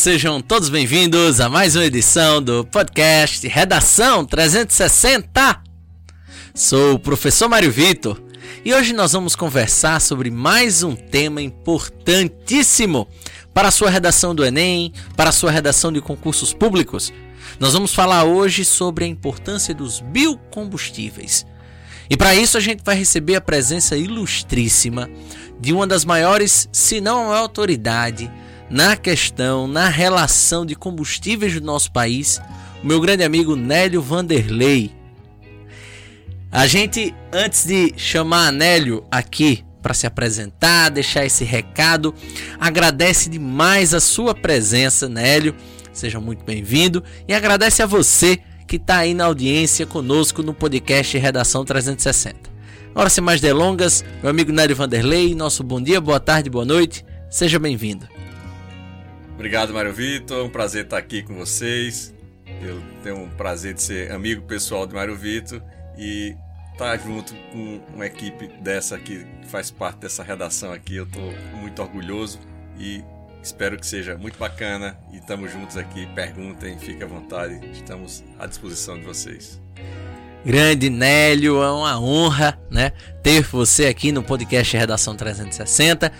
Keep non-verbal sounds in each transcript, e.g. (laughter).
Sejam todos bem-vindos a mais uma edição do podcast Redação 360. Sou o professor Mário Vitor e hoje nós vamos conversar sobre mais um tema importantíssimo para a sua redação do Enem, para a sua redação de concursos públicos. Nós vamos falar hoje sobre a importância dos biocombustíveis. E para isso a gente vai receber a presença ilustríssima de uma das maiores, se não a autoridade, na questão, na relação de combustíveis do nosso país, o meu grande amigo Nélio Vanderlei. A gente, antes de chamar Nélio aqui para se apresentar, deixar esse recado, agradece demais a sua presença, Nélio. Seja muito bem-vindo e agradece a você que está aí na audiência conosco no podcast Redação 360. Agora, sem mais delongas, meu amigo Nélio Vanderlei, nosso bom dia, boa tarde, boa noite, seja bem-vindo. Obrigado, Mário Vitor. É um prazer estar aqui com vocês. Eu tenho um prazer de ser amigo pessoal de Mário Vitor e estar junto com uma equipe dessa que faz parte dessa redação aqui. Eu estou muito orgulhoso e espero que seja muito bacana. E estamos juntos aqui. Perguntem, fiquem à vontade. Estamos à disposição de vocês. Grande Nélio, é uma honra, né, ter você aqui no podcast Redação 360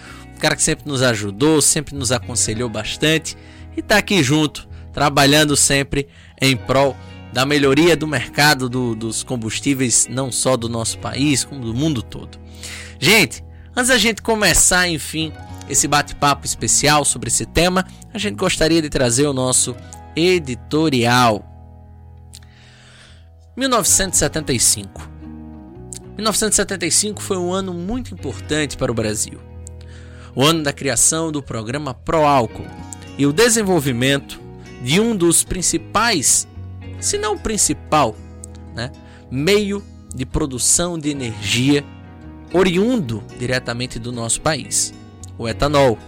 cara que sempre nos ajudou, sempre nos aconselhou bastante e está aqui junto, trabalhando sempre em prol da melhoria do mercado do, dos combustíveis, não só do nosso país, como do mundo todo. Gente, antes da gente começar, enfim, esse bate-papo especial sobre esse tema, a gente gostaria de trazer o nosso editorial. 1975. 1975 foi um ano muito importante para o Brasil o ano da criação do programa Proálcool e o desenvolvimento de um dos principais, se não o principal, né, meio de produção de energia oriundo diretamente do nosso país, o etanol,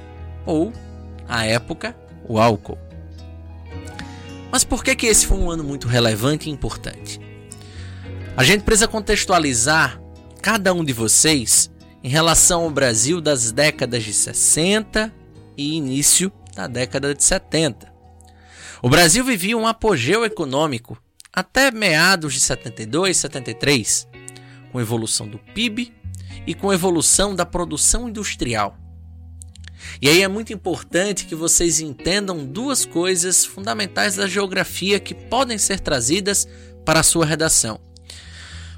ou, à época, o álcool. Mas por que, que esse foi um ano muito relevante e importante? A gente precisa contextualizar cada um de vocês em relação ao Brasil das décadas de 60 e início da década de 70. O Brasil vivia um apogeu econômico até meados de 72, 73, com evolução do PIB e com evolução da produção industrial. E aí é muito importante que vocês entendam duas coisas fundamentais da geografia que podem ser trazidas para a sua redação.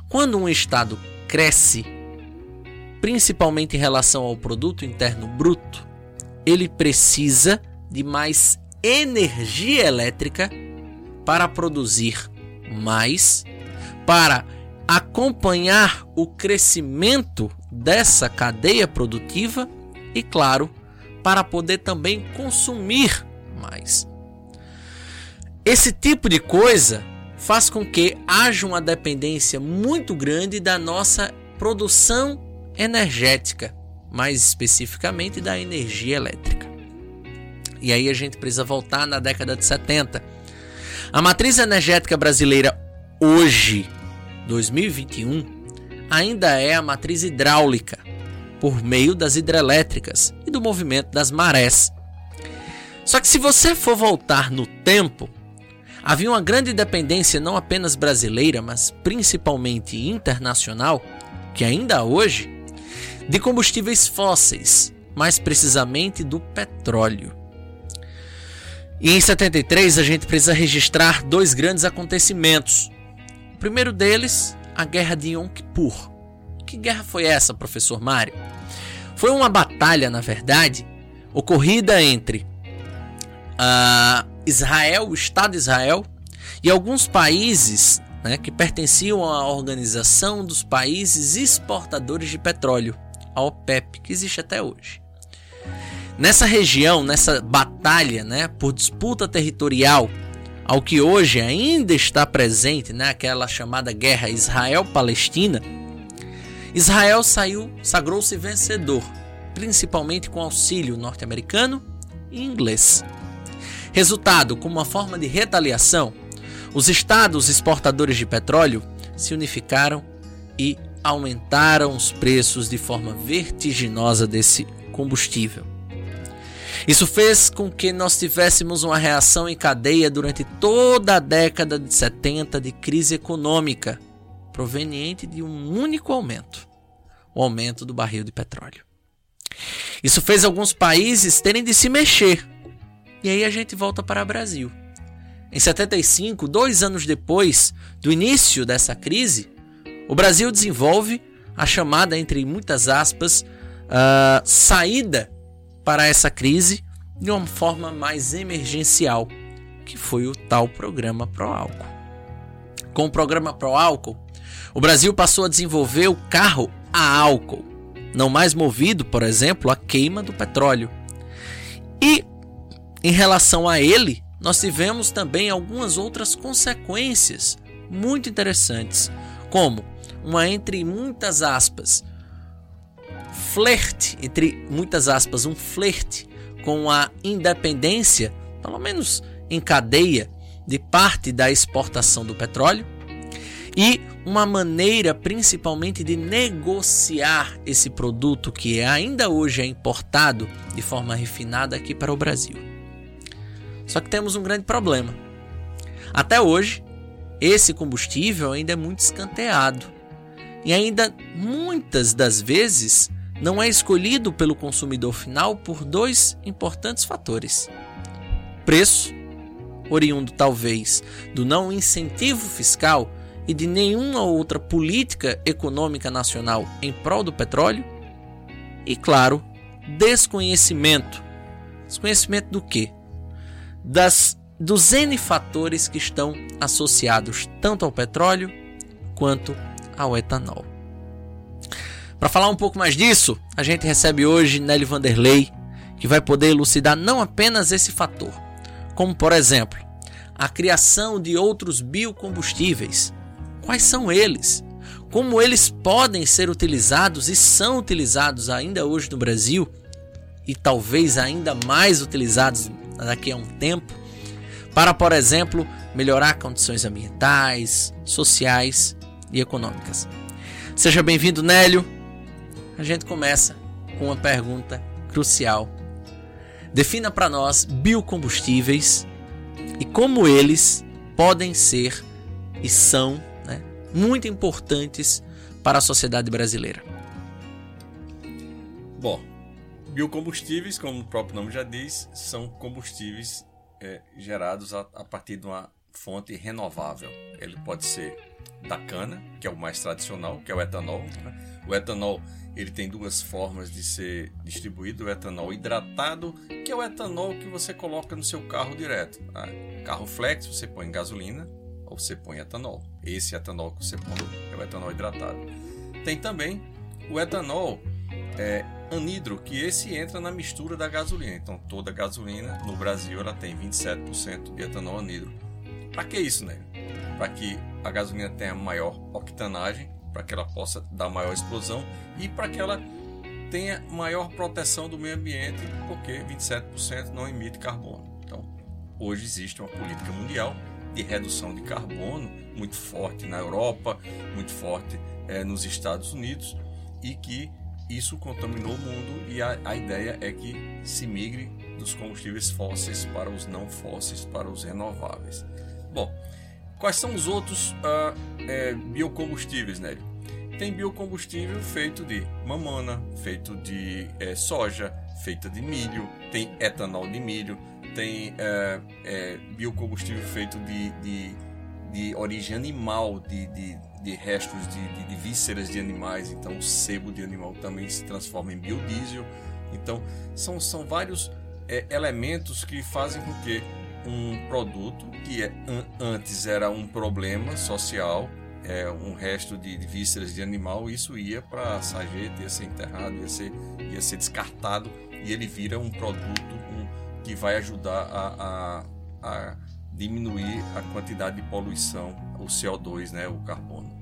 Quando um estado cresce principalmente em relação ao produto interno bruto, ele precisa de mais energia elétrica para produzir mais, para acompanhar o crescimento dessa cadeia produtiva e, claro, para poder também consumir mais. Esse tipo de coisa faz com que haja uma dependência muito grande da nossa produção energética, mais especificamente da energia elétrica. E aí a gente precisa voltar na década de 70. A matriz energética brasileira hoje, 2021, ainda é a matriz hidráulica, por meio das hidrelétricas e do movimento das marés. Só que se você for voltar no tempo, havia uma grande dependência não apenas brasileira, mas principalmente internacional, que ainda hoje de combustíveis fósseis, mais precisamente do petróleo. E em 73 a gente precisa registrar dois grandes acontecimentos. O primeiro deles, a Guerra de Yom Kippur. Que guerra foi essa, professor Mário? Foi uma batalha, na verdade, ocorrida entre uh, Israel, o Estado de Israel, e alguns países né, que pertenciam à Organização dos Países Exportadores de Petróleo, a OPEP, que existe até hoje. Nessa região, nessa batalha né, por disputa territorial, ao que hoje ainda está presente, né, aquela chamada guerra Israel-Palestina, Israel saiu, sagrou-se vencedor, principalmente com auxílio norte-americano e inglês. Resultado, como uma forma de retaliação, os estados exportadores de petróleo se unificaram e aumentaram os preços de forma vertiginosa desse combustível. Isso fez com que nós tivéssemos uma reação em cadeia durante toda a década de 70 de crise econômica, proveniente de um único aumento: o aumento do barril de petróleo. Isso fez alguns países terem de se mexer. E aí a gente volta para o Brasil. Em 75, dois anos depois do início dessa crise, o Brasil desenvolve a chamada, entre muitas aspas, uh, saída para essa crise de uma forma mais emergencial, que foi o tal programa Álcool. Com o programa Álcool, o Brasil passou a desenvolver o carro a álcool, não mais movido, por exemplo, à queima do petróleo. E em relação a ele, nós tivemos também algumas outras consequências muito interessantes, como uma entre muitas aspas flerte, entre muitas aspas, um flerte com a independência, pelo menos em cadeia, de parte da exportação do petróleo e uma maneira principalmente de negociar esse produto que ainda hoje é importado de forma refinada aqui para o Brasil. Só que temos um grande problema. Até hoje, esse combustível ainda é muito escanteado e ainda muitas das vezes não é escolhido pelo consumidor final por dois importantes fatores: preço, oriundo talvez do não incentivo fiscal e de nenhuma outra política econômica nacional em prol do petróleo, e claro, desconhecimento. Desconhecimento do quê? Das dos N fatores que estão associados tanto ao petróleo quanto ao etanol. Para falar um pouco mais disso, a gente recebe hoje Nelly Vanderlei, que vai poder elucidar não apenas esse fator, como por exemplo, a criação de outros biocombustíveis. Quais são eles? Como eles podem ser utilizados e são utilizados ainda hoje no Brasil e talvez ainda mais utilizados daqui a um tempo para, por exemplo, melhorar condições ambientais, sociais e econômicas. Seja bem-vindo, Nélio a gente começa com uma pergunta crucial. Defina para nós biocombustíveis e como eles podem ser e são né, muito importantes para a sociedade brasileira. Bom, biocombustíveis, como o próprio nome já diz, são combustíveis é, gerados a, a partir de uma fonte renovável. Ele pode ser da cana, que é o mais tradicional, que é o etanol. Né? O etanol ele tem duas formas de ser distribuído: o etanol hidratado, que é o etanol que você coloca no seu carro direto. Tá? Carro flex, você põe gasolina ou você põe etanol. Esse etanol que você põe é o etanol hidratado. Tem também o etanol é, anidro, que esse entra na mistura da gasolina. Então, toda gasolina no Brasil ela tem 27% de etanol anidro. Para que isso, né? Para que a gasolina tenha maior octanagem para que ela possa dar maior explosão e para que ela tenha maior proteção do meio ambiente, porque 27% não emite carbono. Então, hoje existe uma política mundial de redução de carbono muito forte na Europa, muito forte é, nos Estados Unidos e que isso contaminou o mundo e a, a ideia é que se migre dos combustíveis fósseis para os não fósseis, para os renováveis. Bom, Quais são os outros uh, é, biocombustíveis, né? Tem biocombustível feito de mamona, feito de é, soja, feita de milho, tem etanol de milho, tem é, é, biocombustível feito de, de, de origem animal, de, de, de restos de, de, de, vísceras de animais, então o sebo de animal também se transforma em biodiesel. Então são, são vários é, elementos que fazem com que um produto que é, antes era um problema social, é, um resto de, de vísceras de animal, isso ia para a sarjeta, ia ser enterrado, ia ser, ia ser descartado e ele vira um produto um, que vai ajudar a, a, a, diminuir a quantidade de poluição, o CO2, né, o carbono.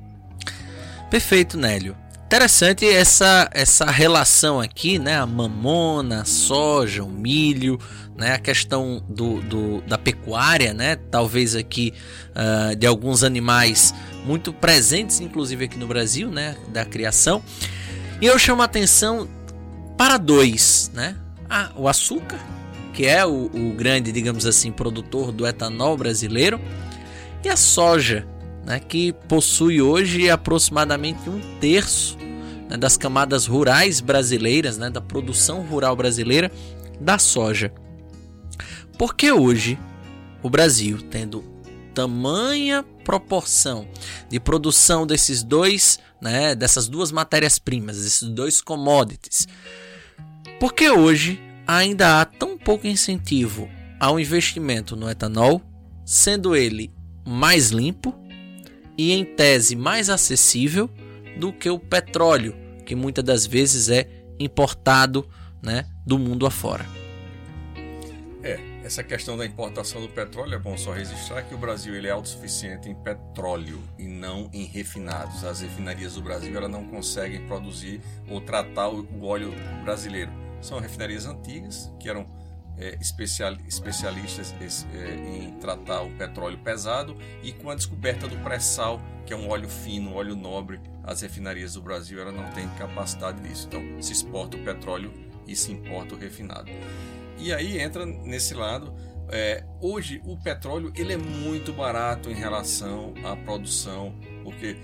Perfeito, Nélio. Interessante essa, essa relação aqui, né? A mamona, a soja, o milho, né? A questão do, do da pecuária, né? Talvez aqui uh, de alguns animais muito presentes, inclusive aqui no Brasil, né? Da criação. E eu chamo a atenção para dois, né? Ah, o açúcar que é o, o grande, digamos assim, produtor do etanol brasileiro, e a soja, né, que possui hoje aproximadamente um terço né, das camadas rurais brasileiras, né, da produção rural brasileira da soja. Porque hoje o Brasil, tendo tamanha proporção de produção desses dois, né, dessas duas matérias-primas, desses dois commodities, porque hoje ainda há tão pouco incentivo ao investimento no etanol, sendo ele mais limpo e em tese mais acessível do que o petróleo, que muitas das vezes é importado né, do mundo afora. É, essa questão da importação do petróleo é bom só registrar que o Brasil ele é autossuficiente em petróleo e não em refinados. As refinarias do Brasil ela não conseguem produzir ou tratar o óleo brasileiro. São refinarias antigas que eram é, especial, especialistas é, em tratar o petróleo pesado e com a descoberta do pré-sal, que é um óleo fino, um óleo nobre, as refinarias do Brasil ela não têm capacidade disso. Então se exporta o petróleo e se importa o refinado. E aí entra nesse lado. É, hoje o petróleo ele é muito barato em relação à produção, porque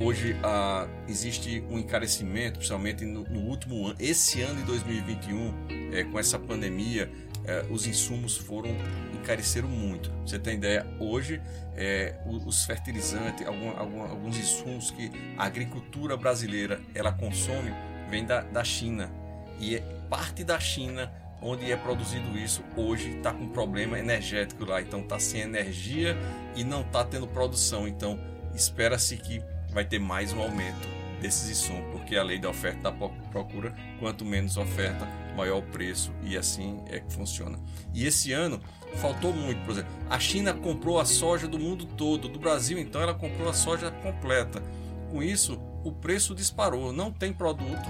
hoje ah, existe um encarecimento, principalmente no, no, último ano, esse ano de 2021, é, com essa pandemia, é, os insumos foram encareceram muito. Você tem ideia? Hoje, é, os fertilizantes, algum, algum, alguns insumos que a agricultura brasileira ela consome, vem da, da China e é parte da China onde é produzido isso hoje está com problema energético lá, então está sem energia e não está tendo produção. Então espera-se que vai ter mais um aumento desses insumos, porque a lei da oferta e da procura, quanto menos oferta, maior preço e assim é que funciona. E esse ano faltou muito, por exemplo, a China comprou a soja do mundo todo, do Brasil então ela comprou a soja completa. Com isso, o preço disparou, não tem produto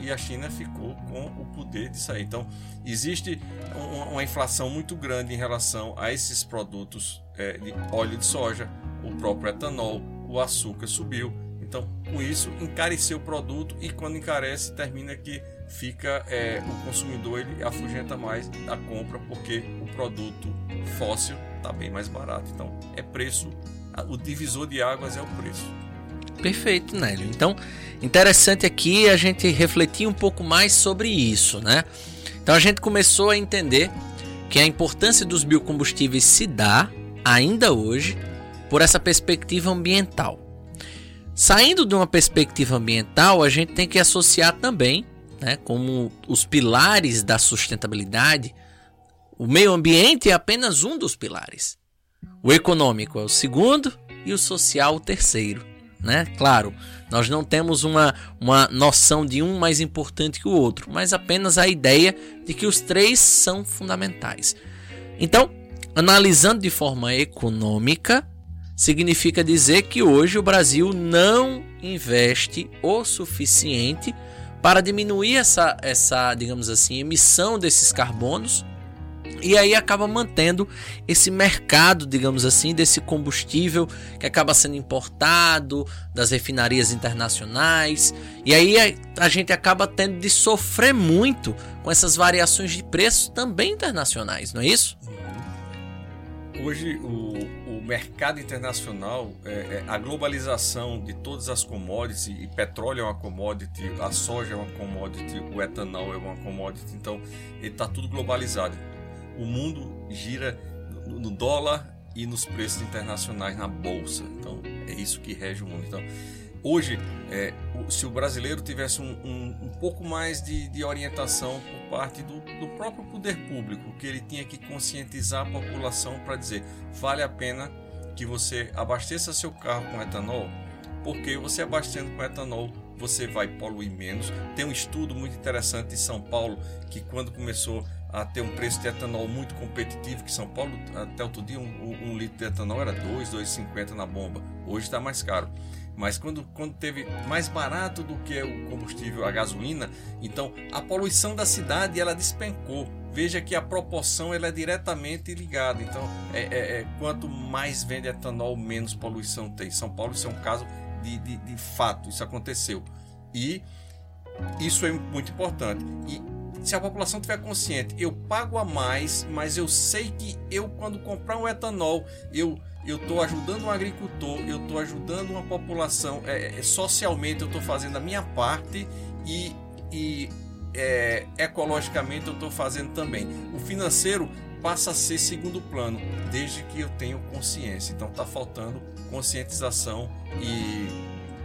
e a China ficou com o poder de sair. Então, existe uma, uma inflação muito grande em relação a esses produtos é, de óleo de soja, o próprio etanol, o açúcar subiu. Então, com isso, encareceu o produto e quando encarece, termina que fica é, o consumidor ele afugenta mais da compra porque o produto fóssil está bem mais barato. Então, é preço, o divisor de águas é o preço. Perfeito, Nélio. Então, interessante aqui a gente refletir um pouco mais sobre isso, né? Então a gente começou a entender que a importância dos biocombustíveis se dá ainda hoje por essa perspectiva ambiental. Saindo de uma perspectiva ambiental, a gente tem que associar também, né, como os pilares da sustentabilidade, o meio ambiente é apenas um dos pilares. O econômico é o segundo e o social o terceiro né? Claro, nós não temos uma, uma noção de um mais importante que o outro, mas apenas a ideia de que os três são fundamentais. Então, analisando de forma econômica, significa dizer que hoje o Brasil não investe o suficiente para diminuir essa, essa digamos assim, emissão desses carbonos e aí acaba mantendo esse mercado, digamos assim, desse combustível que acaba sendo importado das refinarias internacionais. E aí a gente acaba tendo de sofrer muito com essas variações de preços também internacionais, não é isso? Hoje o, o mercado internacional, é, é, a globalização de todas as commodities, e petróleo é uma commodity, a soja é uma commodity, o etanol é uma commodity, então está tudo globalizado o mundo gira no dólar e nos preços internacionais na bolsa. Então é isso que rege o mundo. Então hoje, é, se o brasileiro tivesse um, um, um pouco mais de, de, orientação por parte do, do, próprio poder público, que ele tinha que conscientizar a população para dizer vale a pena que você abasteça seu carro com etanol, porque você abastecendo com etanol você vai poluir menos. Tem um estudo muito interessante em São Paulo que quando começou a ter um preço de etanol muito competitivo, que São Paulo, até outro dia, um, um litro de etanol era 2, 2,50 na bomba. Hoje está mais caro. Mas quando, quando teve mais barato do que o combustível, a gasolina, então a poluição da cidade ela despencou. Veja que a proporção ela é diretamente ligada. Então, é, é, é quanto mais vende etanol, menos poluição tem. São Paulo, isso é um caso de, de, de fato, isso aconteceu. E isso é muito importante. E se a população tiver consciente, eu pago a mais, mas eu sei que eu quando comprar um etanol, eu eu estou ajudando um agricultor, eu estou ajudando uma população, é, é, socialmente eu estou fazendo a minha parte e, e é, ecologicamente eu estou fazendo também. O financeiro passa a ser segundo plano, desde que eu tenho consciência. Então está faltando conscientização e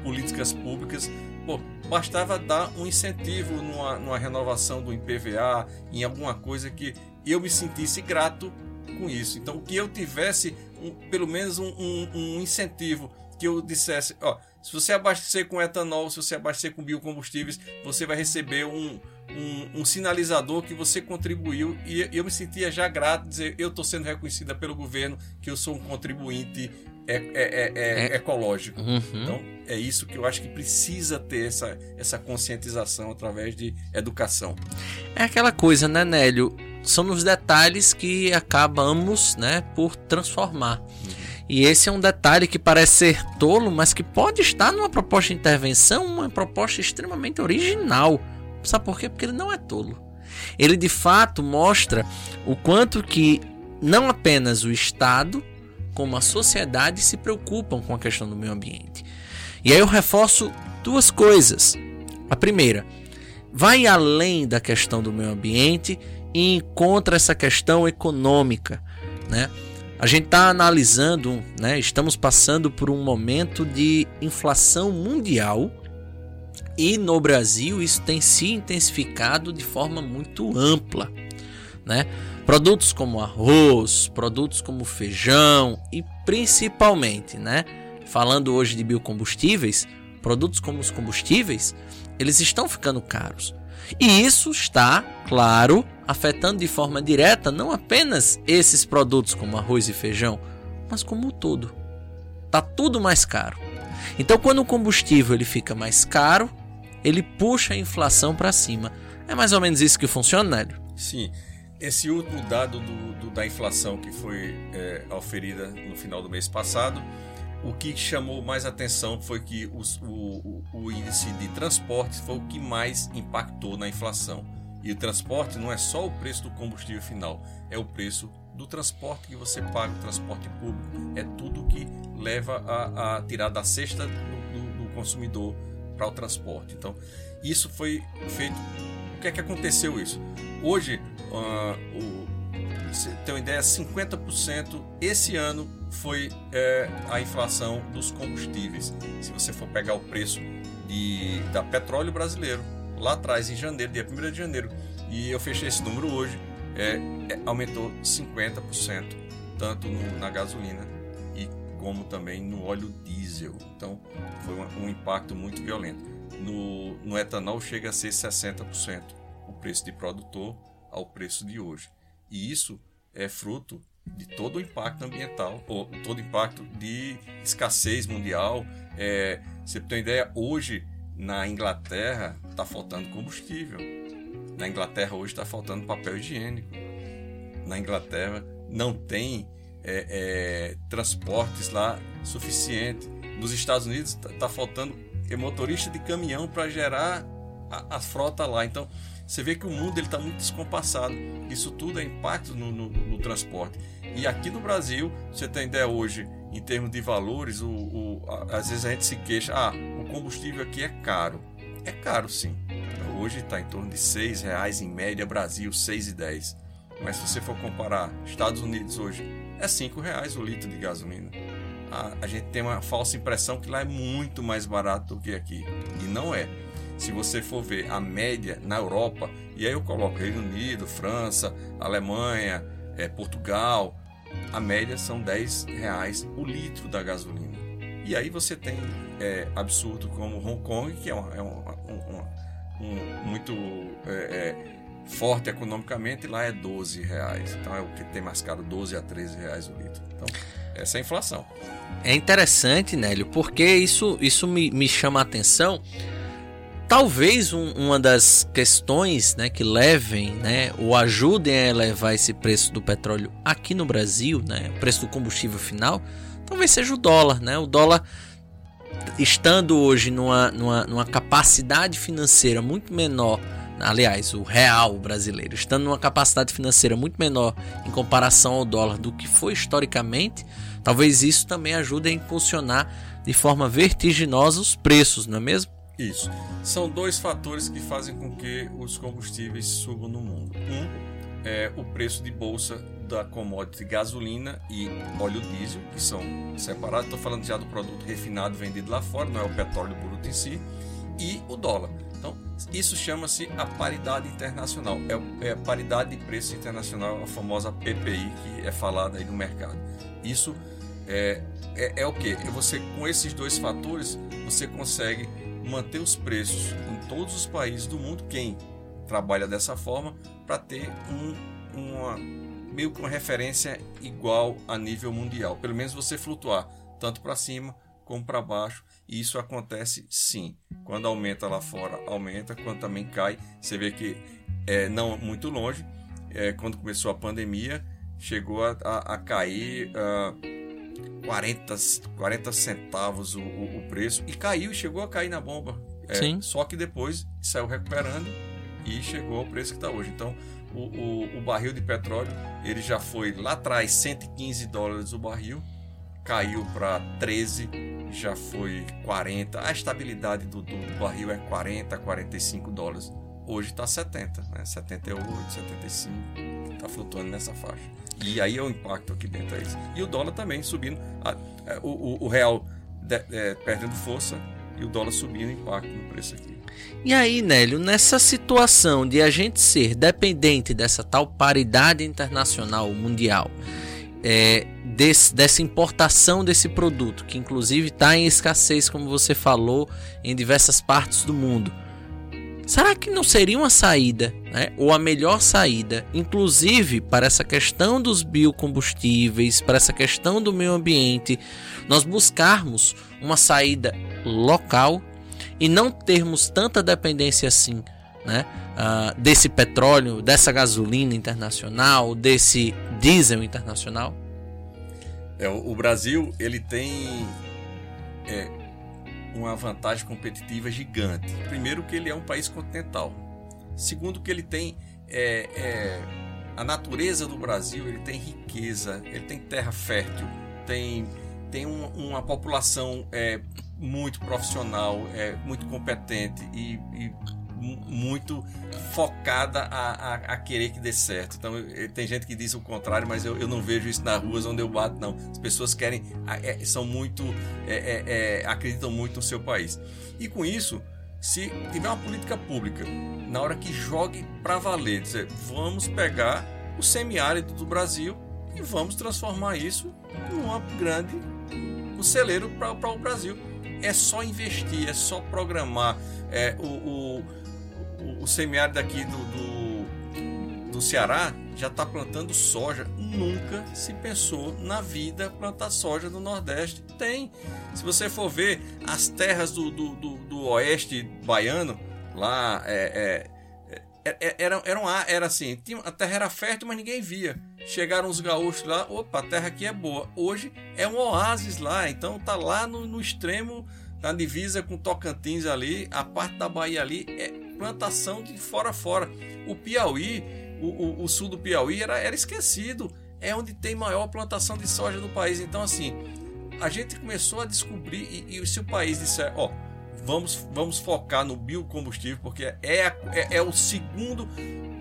políticas públicas. Pô, bastava dar um incentivo numa, numa renovação do IPVA, em alguma coisa que eu me sentisse grato com isso. Então, que eu tivesse um, pelo menos um, um, um, incentivo que eu dissesse, ó, se você abastecer com etanol, se você abastecer com biocombustíveis, você vai receber um, um, um, sinalizador que você contribuiu e eu me sentia já grato dizer eu estou sendo reconhecida pelo governo que eu sou um contribuinte é, é, é, é ecológico. Uhum. Então é isso que eu acho que precisa ter essa, essa conscientização através de educação. É aquela coisa, né, Nélio? São nos detalhes que acabamos, né, por transformar. E esse é um detalhe que parece ser tolo, mas que pode estar numa proposta de intervenção, uma proposta extremamente original Sabe por quê? Porque ele não é tolo. Ele de fato mostra o quanto que não apenas o Estado, como a sociedade se preocupam com a questão do meio ambiente. E aí eu reforço duas coisas. A primeira, vai além da questão do meio ambiente e encontra essa questão econômica, né? A gente está analisando, né? Estamos passando por um momento de inflação mundial e no Brasil isso tem se intensificado de forma muito ampla, né? Produtos como arroz, produtos como feijão e principalmente, né? Falando hoje de biocombustíveis, produtos como os combustíveis, eles estão ficando caros. E isso está, claro, afetando de forma direta não apenas esses produtos como arroz e feijão, mas como o todo. Tá tudo mais caro. Então, quando o combustível ele fica mais caro, ele puxa a inflação para cima. É mais ou menos isso que funciona, Nélio? Sim. Esse último dado do, do, da inflação que foi é, oferida no final do mês passado, o que chamou mais atenção foi que os, o, o, o índice de transporte foi o que mais impactou na inflação. E o transporte não é só o preço do combustível final, é o preço do transporte que você paga, o transporte público. É tudo que leva a, a tirar da cesta do, do, do consumidor para o transporte. Então, isso foi feito. O que é que aconteceu isso? Hoje, uh, o, você tem uma ideia, 50% esse ano foi é, a inflação dos combustíveis. Se você for pegar o preço de, da petróleo brasileiro, lá atrás, em janeiro, dia 1 de janeiro, e eu fechei esse número hoje, é, é, aumentou 50%, tanto no, na gasolina como também no óleo diesel. Então foi um, um impacto muito violento. No, no etanol chega a ser 60% o preço de produtor ao preço de hoje. E isso é fruto de todo o impacto ambiental, ou todo o impacto de escassez mundial. É, você tem ideia, hoje na Inglaterra está faltando combustível. Na Inglaterra hoje está faltando papel higiênico. Na Inglaterra não tem é, é, transportes lá suficiente. Nos Estados Unidos está tá faltando motorista de caminhão para gerar a, a, frota lá. Então você vê que o mundo está muito descompassado. Isso tudo é impacto no, no, no, transporte. E aqui no Brasil, você tem ideia hoje, em termos de valores, o, o, a, às vezes a gente se queixa, ah, o combustível aqui é caro. É caro sim. Hoje está em torno de R$ reais em média, Brasil R$ 6,10. Mas se você for comparar Estados Unidos hoje, é cinco reais o litro de gasolina. A, a gente tem uma falsa impressão que lá é muito mais barato do que aqui. E não é. Se você for ver a média na Europa, e aí eu coloco Reino Unido, França, Alemanha, é, Portugal, a média são 10 reais o litro da gasolina. E aí você tem é, absurdo como Hong Kong, que é, uma, é uma, uma, um, muito é forte economicamente, lá é 12 reais. Então é o que tem mais caro, 12 a 13 reais o litro. Então, essa é a inflação. É interessante, Nélio, porque isso, isso me, me chama a atenção. Talvez um, uma das questões né, que levem né, ou ajudem a elevar esse preço do petróleo aqui no Brasil, né, o preço do combustível final, talvez seja o dólar. Né? O dólar estando hoje numa, numa, numa capacidade financeira muito menor aliás, o real brasileiro, estando numa capacidade financeira muito menor em comparação ao dólar do que foi historicamente, talvez isso também ajude a impulsionar de forma vertiginosa os preços, não é mesmo? Isso. São dois fatores que fazem com que os combustíveis subam no mundo. Um é o preço de bolsa da commodity gasolina e óleo diesel, que são separados. Estou falando já do produto refinado vendido lá fora, não é o petróleo bruto em si, e o dólar. Então, isso chama-se a paridade internacional. É, é a paridade de preço internacional, a famosa PPI, que é falada aí no mercado. Isso é, é, é o que? É você, com esses dois fatores, você consegue manter os preços em todos os países do mundo, quem trabalha dessa forma, para ter um, uma, meio que uma referência igual a nível mundial. Pelo menos você flutuar tanto para cima como para baixo. E isso acontece sim. Quando aumenta lá fora, aumenta. Quando também cai, você vê que é, não muito longe. É, quando começou a pandemia, chegou a, a, a cair. Uh, 40, 40 centavos o, o, o, preço e caiu chegou a cair na bomba. É, Sim. Só que depois saiu recuperando e chegou ao preço que está hoje. Então, o, o, o, barril de petróleo ele já foi lá atrás 115 dólares o barril, caiu para 13, já foi 40. A estabilidade do, do barril é 40, 45 dólares. Hoje está 70, né? 78, 75, está flutuando nessa faixa. E aí é o impacto aqui dentro. É isso. E o dólar também subindo. A, é, o, o, real de, é, perdendo força e o dólar subindo impacto no preço aqui. E aí, Nélio, nessa situação de a gente ser dependente dessa tal paridade internacional mundial, é, desse, dessa importação desse produto, que inclusive está em escassez, como você falou, em diversas partes do mundo Será que não seria uma saída, né, ou a melhor saída, inclusive para essa questão dos biocombustíveis, para essa questão do meio ambiente, nós buscarmos uma saída local e não termos tanta dependência assim, né, uh, desse petróleo, dessa gasolina internacional, desse diesel internacional? É, o Brasil ele tem é, uma vantagem competitiva gigante. Primeiro que ele é um país continental. Segundo que ele tem é, é, a natureza do Brasil, ele tem riqueza, ele tem terra fértil, tem, tem um, uma população é, muito profissional, é, muito competente e, e muito focada a, a, a, querer que dê certo. Então, tem gente que diz o contrário, mas eu, eu não vejo isso nas ruas onde eu bato, não. As pessoas querem, é, são muito, é, é, é, acreditam muito no seu país. E com isso, se tiver uma política pública, na hora que jogue para valer, dizer, vamos pegar o semiárido do Brasil e vamos transformar isso numa grande um celeiro para o Brasil. É só investir, é só programar. É, o, o o, semiárido aqui do, do, do Ceará já está plantando soja. Nunca se pensou na vida plantar soja no Nordeste. Tem. Se você for ver as terras do, do, do, do oeste baiano, lá é, é, é, é era, era, era assim, a terra era fértil, mas ninguém via. Chegaram os gaúchos lá, opa, a terra aqui é boa. Hoje é um oásis lá, então tá lá no, no extremo, na divisa com Tocantins ali, a parte da Bahia ali é plantação de fora a fora. O Piauí, o, o, o, sul do Piauí era, era esquecido. É onde tem maior plantação de soja do país. Então, assim, a gente começou a descobrir, e, e se o país disser, ó, vamos, vamos focar no biocombustível, porque é, é, é o segundo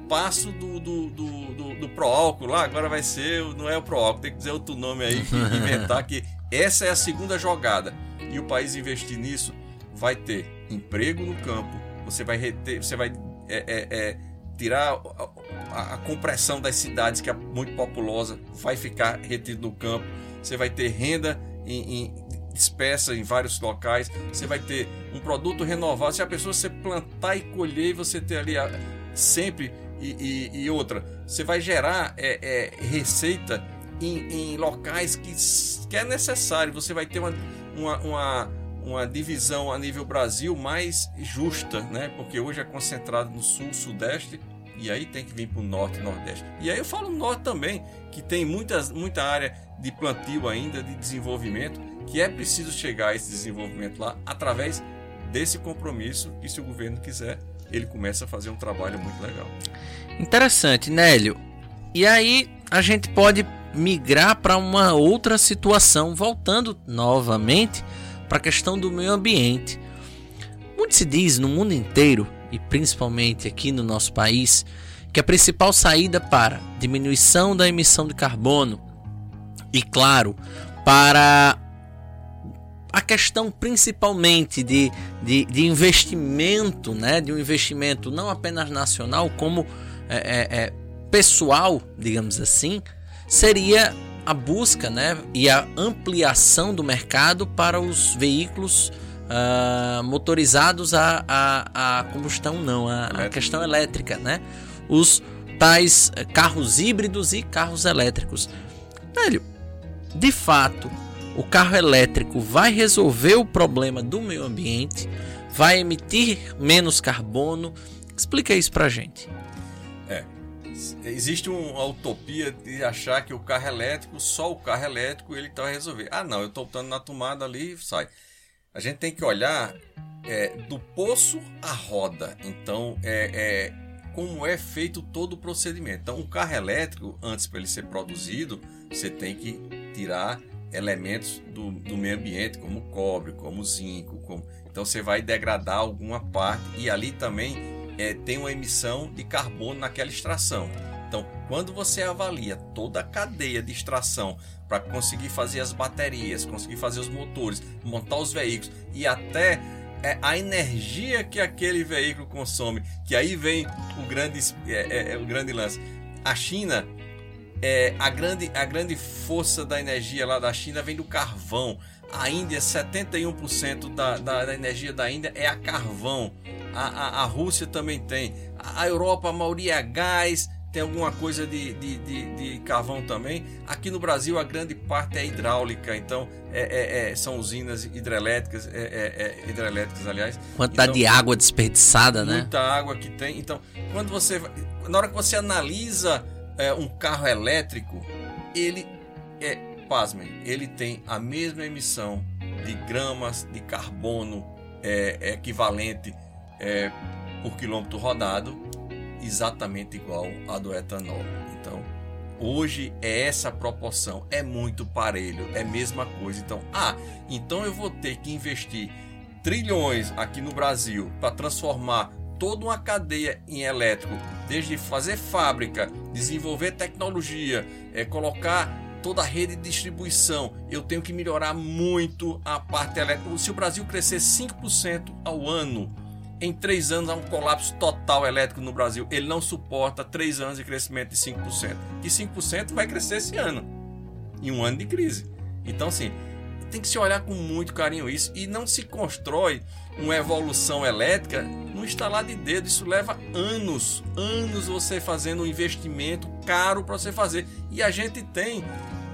passo do, do, do, do, do Proálcool lá, agora vai ser, não é o Proálcool, tem que dizer outro nome aí, que (laughs) inventar que essa é a segunda jogada. E o país investir nisso vai ter emprego no campo, você vai reter, você vai é, é, é, tirar a, a, compressão das cidades, que é muito populosa, vai ficar retido no campo, você vai ter renda em, em dispersa em vários locais, você vai ter um produto renovado. Se a pessoa você plantar e colher, você ter ali a, sempre e, e, e, outra, você vai gerar é, é, receita em, em, locais que, que é necessário. Você vai ter uma, uma, uma uma divisão a nível Brasil mais justa, né? Porque hoje é concentrado no sul, sudeste e aí tem que vir para o norte e nordeste. E aí eu falo no norte também, que tem muitas, muita área de plantio ainda, de desenvolvimento, que é preciso chegar a esse desenvolvimento lá através desse compromisso que se o governo quiser, ele começa a fazer um trabalho muito legal. Interessante, Nélio. E aí a gente pode migrar para uma outra situação, voltando novamente para a questão do meio ambiente. Muito se diz no mundo inteiro, e principalmente aqui no nosso país, que a principal saída para diminuição da emissão de carbono e, claro, para a questão principalmente de, de, de, investimento, né? de um investimento não apenas nacional, como é, é, é, pessoal, digamos assim, seria a busca né? e a ampliação do mercado para os veículos uh, motorizados a, a, a, combustão, não, a, a questão elétrica, né? os tais carros híbridos e carros elétricos. Velho, de fato, o carro elétrico vai resolver o problema do meio ambiente, vai emitir menos carbono. Explica isso pra gente. Existe uma utopia de achar que o carro elétrico, só o carro elétrico, ele tá resolver. Ah, não, eu tô botando na tomada ali sai. A gente tem que olhar é, do poço à roda. Então, é, é como é feito todo o procedimento. Então, um carro elétrico, antes para ele ser produzido, você tem que tirar elementos do, do meio ambiente, como cobre, como zinco. Como... Então você vai degradar alguma parte e ali também é, tem uma emissão de carbono naquela extração. Então, quando você avalia toda a cadeia de extração para conseguir fazer as baterias, conseguir fazer os motores, montar os veículos e até é, a energia que aquele veículo consome, que aí vem o grande, é, é, é o grande lance. A China é, a, grande, a grande força da energia lá da China vem do carvão. A Índia, 71% da, da, da energia da Índia é a carvão. A, a, a Rússia também tem. A, a, Europa, a maioria é gás, tem alguma coisa de, de, de, de, carvão também. Aqui no Brasil, a grande parte é hidráulica, então é, é, é são usinas hidrelétricas, é, é, hidrelétricas, aliás. Quantidade então, de água desperdiçada, muita né? Muita água que tem. Então, quando você. Na hora que você analisa é, um carro elétrico, ele é, pasmem, ele tem a mesma emissão de gramas de carbono é, é equivalente é, por quilômetro rodado, exatamente igual a do etanol. Então, hoje é essa proporção, é muito parelho, é a mesma coisa. Então, ah, então eu vou ter que investir trilhões aqui no Brasil para transformar toda uma cadeia em elétrico, desde fazer fábrica, desenvolver tecnologia, é, colocar toda a rede de distribuição. Eu tenho que melhorar muito a parte elétrica. Se o Brasil crescer 5% ao ano, em três anos há um colapso total elétrico no Brasil. Ele não suporta três anos de crescimento de 5%. E 5% vai crescer esse ano, em um ano de crise. Então, assim, tem que se olhar com muito carinho isso e não se constrói uma evolução elétrica no instalar de dedo. Isso leva anos, anos você fazendo um investimento caro para você fazer. E a gente tem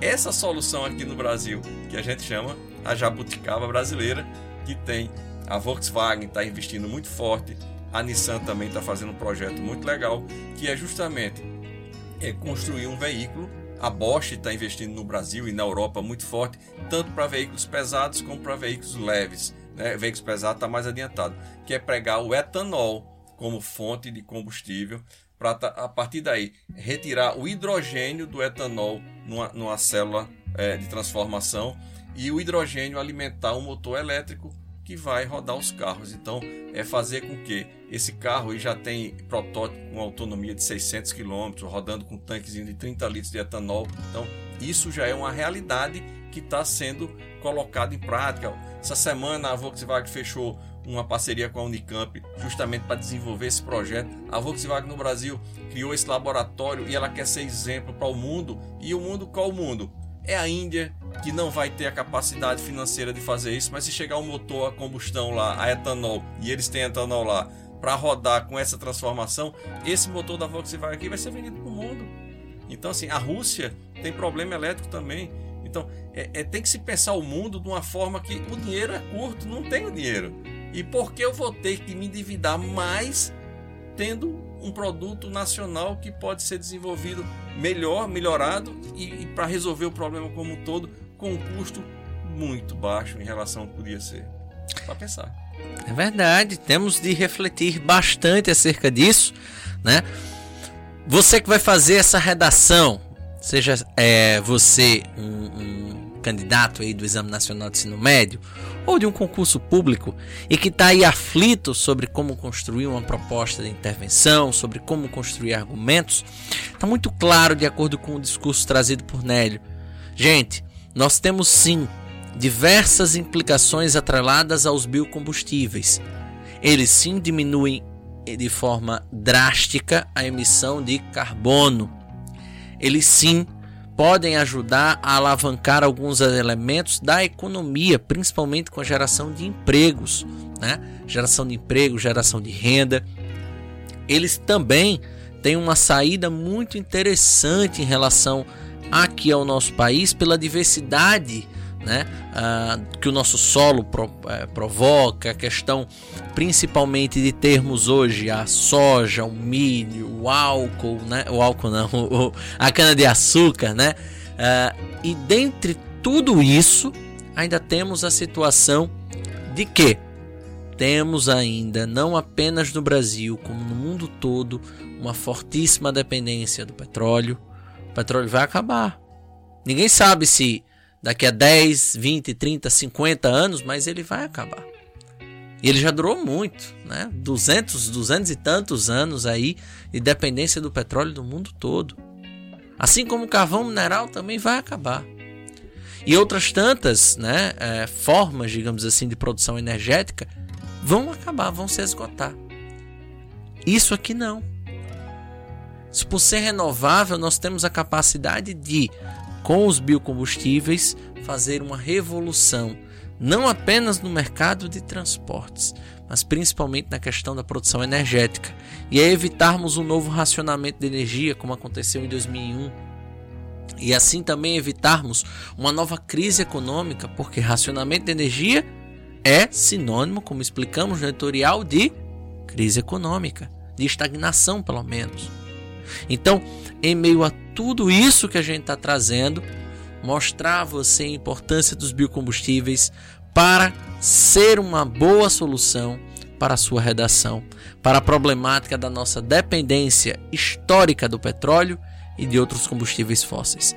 essa solução aqui no Brasil, que a gente chama a jabuticaba brasileira, que tem a Volkswagen está investindo muito forte, a Nissan também está fazendo um projeto muito legal, que é justamente é construir um veículo a Bosch está investindo no Brasil e na Europa muito forte, tanto para veículos pesados como para veículos leves. Né? Veículos pesados está mais adiantado, que é pregar o etanol como fonte de combustível para a partir daí retirar o hidrogênio do etanol numa, numa célula é, de transformação e o hidrogênio alimentar um motor elétrico que vai rodar os carros. Então, é fazer com que esse carro já tem protótipo com autonomia de 600 km, rodando com tanquezinho de 30 litros de etanol. Então, isso já é uma realidade que está sendo colocada em prática. Essa semana a Volkswagen fechou uma parceria com a Unicamp justamente para desenvolver esse projeto. A Volkswagen no Brasil criou esse laboratório e ela quer ser exemplo para o mundo. E o mundo qual o mundo? É a Índia, que não vai ter a capacidade financeira de fazer isso, mas se chegar um motor a combustão lá, a etanol, e eles têm etanol lá, para rodar com essa transformação, esse motor da Volkswagen aqui vai ser vendido para o mundo. Então, assim, a Rússia tem problema elétrico também. Então, é, é, tem que se pensar o mundo de uma forma que o dinheiro é curto, não tenho dinheiro. E por que eu vou ter que me endividar mais tendo um produto nacional que pode ser desenvolvido melhor, melhorado e, e para resolver o problema como um todo com um custo muito baixo em relação ao que podia ser. Para pensar. É verdade, temos de refletir bastante acerca disso, né? Você que vai fazer essa redação, seja é, você um, um candidato aí do Exame Nacional de Ensino Médio ou de um concurso público e que está aí aflito sobre como construir uma proposta de intervenção, sobre como construir argumentos, está muito claro de acordo com o discurso trazido por Nélio. Gente, nós temos sim diversas implicações atreladas aos biocombustíveis. Eles sim diminuem de forma drástica a emissão de carbono. Eles sim podem ajudar a alavancar alguns elementos da economia, principalmente com a geração de empregos, né? Geração de emprego, geração de renda. Eles também têm uma saída muito interessante em relação aqui ao nosso país pela diversidade né, uh, que o nosso solo pro, uh, provoca, a questão principalmente de termos hoje a soja, o milho, o álcool, né, o álcool não, (laughs) o, a cana de açúcar, né, uh, e dentre tudo isso ainda temos a situação de que temos ainda não apenas no Brasil como no mundo todo uma fortíssima dependência do petróleo. O petróleo vai acabar. Ninguém sabe se daqui a 10, 20, 30, 50 anos, mas ele vai acabar. E ele já durou muito, né? 200, 200 e tantos anos aí de dependência do petróleo do mundo todo. Assim como o carvão mineral também vai acabar. E outras tantas né, é, formas, digamos assim, de produção energética vão acabar, vão se esgotar. Isso aqui não. Se por ser renovável, nós temos a capacidade de com os biocombustíveis, fazer uma revolução, não apenas no mercado de transportes, mas principalmente na questão da produção energética, e a evitarmos um novo racionamento de energia, como aconteceu em 2001. E assim também evitarmos uma nova crise econômica, porque racionamento de energia é sinônimo, como explicamos no editorial, de crise econômica, de estagnação, pelo menos. Então, em meio a tudo isso que a gente está trazendo, mostrar a você a importância dos biocombustíveis para ser uma boa solução para a sua redação, para a problemática da nossa dependência histórica do petróleo e de outros combustíveis fósseis.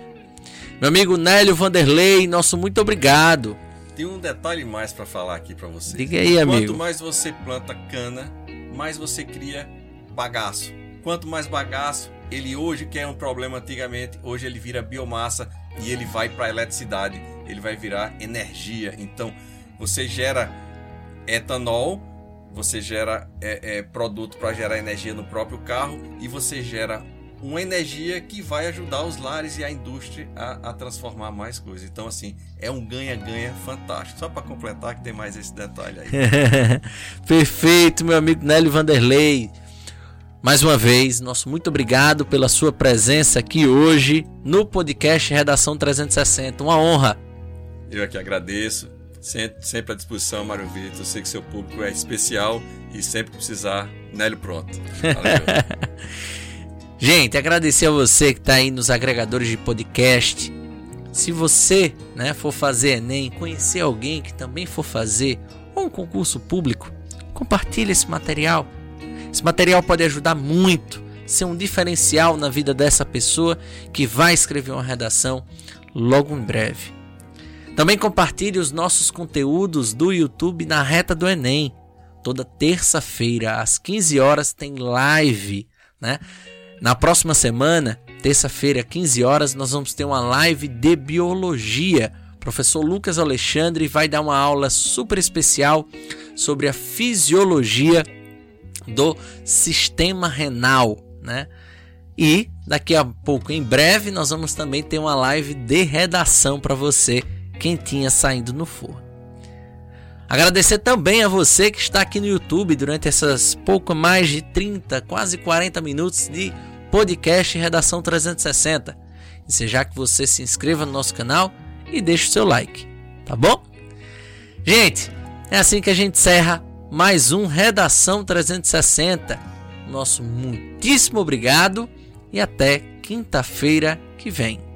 Meu amigo Nélio Vanderlei, nosso muito obrigado. Tem um detalhe mais para falar aqui para você. Diga aí, amigo. Quanto mais você planta cana, mais você cria bagaço. Quanto mais bagaço, ele hoje, que é um problema antigamente, hoje ele vira biomassa e ele vai para eletricidade, ele vai virar energia. Então, você gera etanol, você gera é, é, produto para gerar energia no próprio carro e você gera uma energia que vai ajudar os lares e a indústria a, a transformar mais coisas. Então, assim, é um ganha-ganha fantástico. Só para completar que tem mais esse detalhe aí. (laughs) Perfeito, meu amigo Nélio Vanderlei. Mais uma vez, nosso muito obrigado pela sua presença aqui hoje no podcast Redação 360. Uma honra. Eu aqui agradeço. Sempre à disposição, Mário Vitor. Eu sei que seu público é especial e sempre que precisar, Nélio pronto. Valeu. (laughs) Gente, agradecer a você que está aí nos agregadores de podcast. Se você né, for fazer Enem, conhecer alguém que também for fazer ou um concurso público, compartilhe esse material esse material pode ajudar muito, ser um diferencial na vida dessa pessoa que vai escrever uma redação logo em breve. Também compartilhe os nossos conteúdos do YouTube na reta do Enem. Toda terça-feira, às 15 horas, tem live. Né? Na próxima semana, terça-feira, 15 horas, nós vamos ter uma live de biologia. O professor Lucas Alexandre vai dar uma aula super especial sobre a fisiologia do sistema renal, né? E daqui a pouco, em breve, nós vamos também ter uma live de redação para você, quentinha saindo no forno. Agradecer também a você que está aqui no YouTube durante essas pouco mais de 30, quase 40 minutos de podcast Redação 360. Desejar que você se inscreva no nosso canal e deixe o seu like, tá bom? Gente, é assim que a gente encerra mais um Redação 360. Nosso muitíssimo obrigado e até quinta-feira que vem.